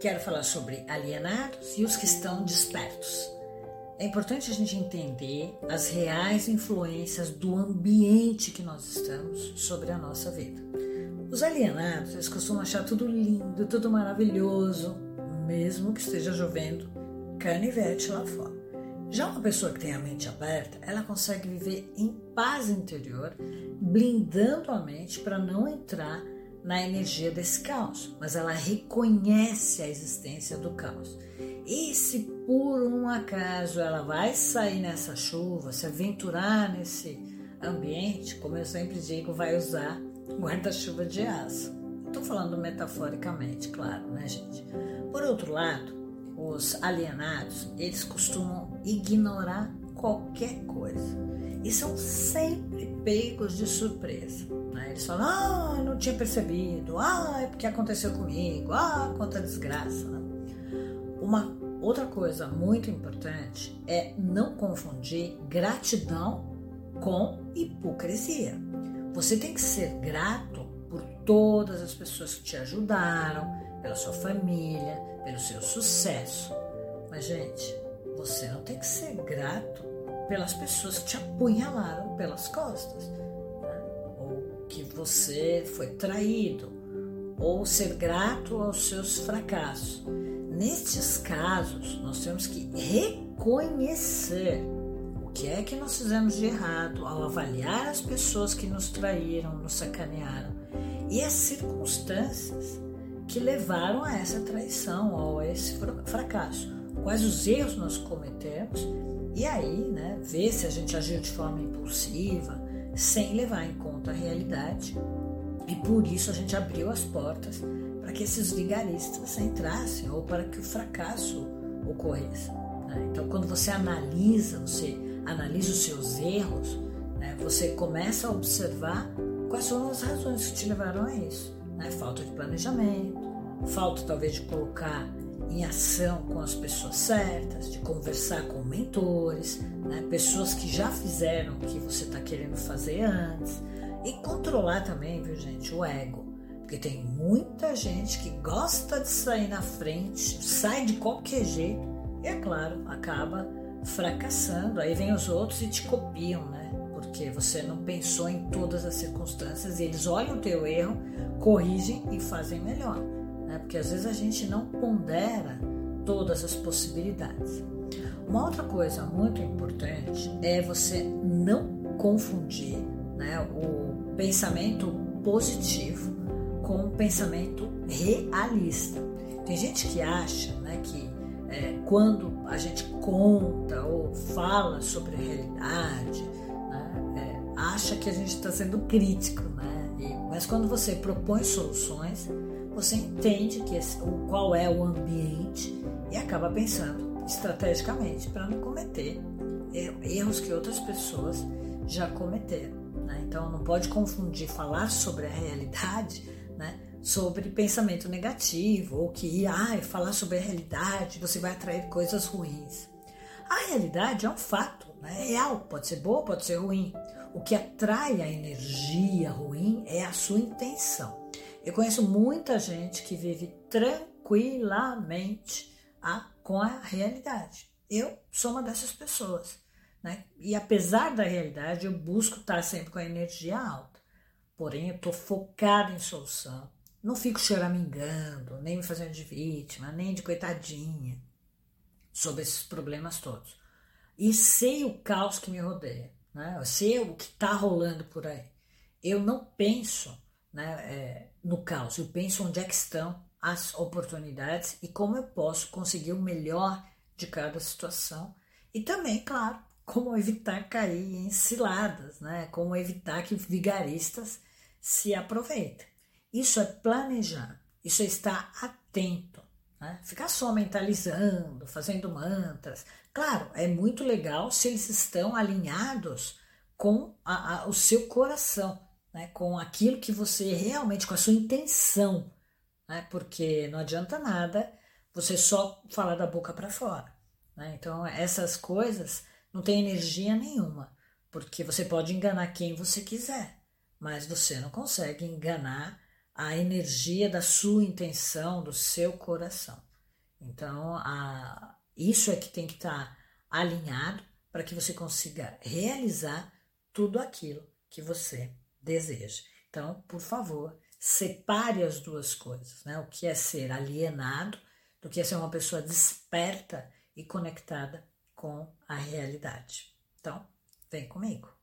quero falar sobre alienados e os que estão despertos. É importante a gente entender as reais influências do ambiente que nós estamos sobre a nossa vida. Os alienados, eles costumam achar tudo lindo, tudo maravilhoso, mesmo que esteja chovendo canivete lá fora. Já uma pessoa que tem a mente aberta, ela consegue viver em paz interior, blindando a mente para não entrar na energia desse caos, mas ela reconhece a existência do caos. E se por um acaso ela vai sair nessa chuva, se aventurar nesse ambiente, como eu sempre digo, vai usar guarda-chuva de aço. Estou falando metaforicamente, claro, né, gente? Por outro lado, os alienados, eles costumam ignorar qualquer coisa e são sempre pegos de surpresa. Né? Eles falam, ah, não tinha percebido, ah, é porque aconteceu comigo, ah, quanta desgraça. Uma outra coisa muito importante é não confundir gratidão com hipocrisia. Você tem que ser grato por todas as pessoas que te ajudaram, pela sua família, pelo seu sucesso. Mas, gente, você não tem que ser grato pelas pessoas que te apunhalaram pelas costas, né? ou que você foi traído, ou ser grato aos seus fracassos. Nestes casos, nós temos que reconhecer o que é que nós fizemos de errado ao avaliar as pessoas que nos traíram, nos sacanearam e as circunstâncias que levaram a essa traição ou a esse fracasso. Quais os erros nós cometemos e aí, né, ver se a gente agiu de forma impulsiva, sem levar em conta a realidade. E por isso a gente abriu as portas para que esses vigaristas entrassem ou para que o fracasso ocorresse. Né? Então, quando você analisa, você analisa os seus erros, né, você começa a observar quais foram as razões que te levaram a isso. Né? Falta de planejamento, falta talvez de colocar em ação com as pessoas certas, de conversar com mentores, né? pessoas que já fizeram o que você está querendo fazer antes. E controlar também, viu gente, o ego. Porque tem muita gente que gosta de sair na frente, sai de qualquer jeito e, é claro, acaba fracassando. Aí vem os outros e te copiam, né? Porque você não pensou em todas as circunstâncias e eles olham o teu erro, corrigem e fazem melhor né? porque às vezes a gente não pondera todas as possibilidades. Uma outra coisa muito importante é você não confundir né, o pensamento positivo com o pensamento realista. Tem gente que acha né, que é, quando a gente conta ou fala sobre a realidade, né, é, acha que a gente está sendo crítico, né? E, mas quando você propõe soluções, você entende que esse, qual é o ambiente e acaba pensando estrategicamente para não cometer erros que outras pessoas já cometeram. Né? Então não pode confundir falar sobre a realidade né, sobre pensamento negativo ou que ah, falar sobre a realidade você vai atrair coisas ruins. A realidade é um fato, né? é real, pode ser boa, pode ser ruim. O que atrai a energia ruim é a sua intenção. Eu conheço muita gente que vive tranquilamente a, com a realidade. Eu sou uma dessas pessoas. Né? E apesar da realidade, eu busco estar sempre com a energia alta. Porém, eu estou focada em solução. Não fico choramingando, nem me fazendo de vítima, nem de coitadinha sobre esses problemas todos. E sei o caos que me rodeia, né? eu sei o que está rolando por aí. Eu não penso né, é, no caos. Eu penso onde é que estão as oportunidades e como eu posso conseguir o melhor de cada situação. E também, claro, como evitar cair em ciladas, né? como evitar que vigaristas se aproveitem. Isso é planejar, isso é estar atento. Né? Ficar só mentalizando, fazendo mantras. Claro, é muito legal se eles estão alinhados com a, a, o seu coração né, com aquilo que você realmente, com a sua intenção, né, porque não adianta nada você só falar da boca para fora. Né? Então, essas coisas não têm energia nenhuma, porque você pode enganar quem você quiser, mas você não consegue enganar a energia da sua intenção, do seu coração. Então, a, isso é que tem que estar tá alinhado para que você consiga realizar tudo aquilo que você deseja. Então, por favor, separe as duas coisas, né? O que é ser alienado do que é ser uma pessoa desperta e conectada com a realidade. Então, vem comigo.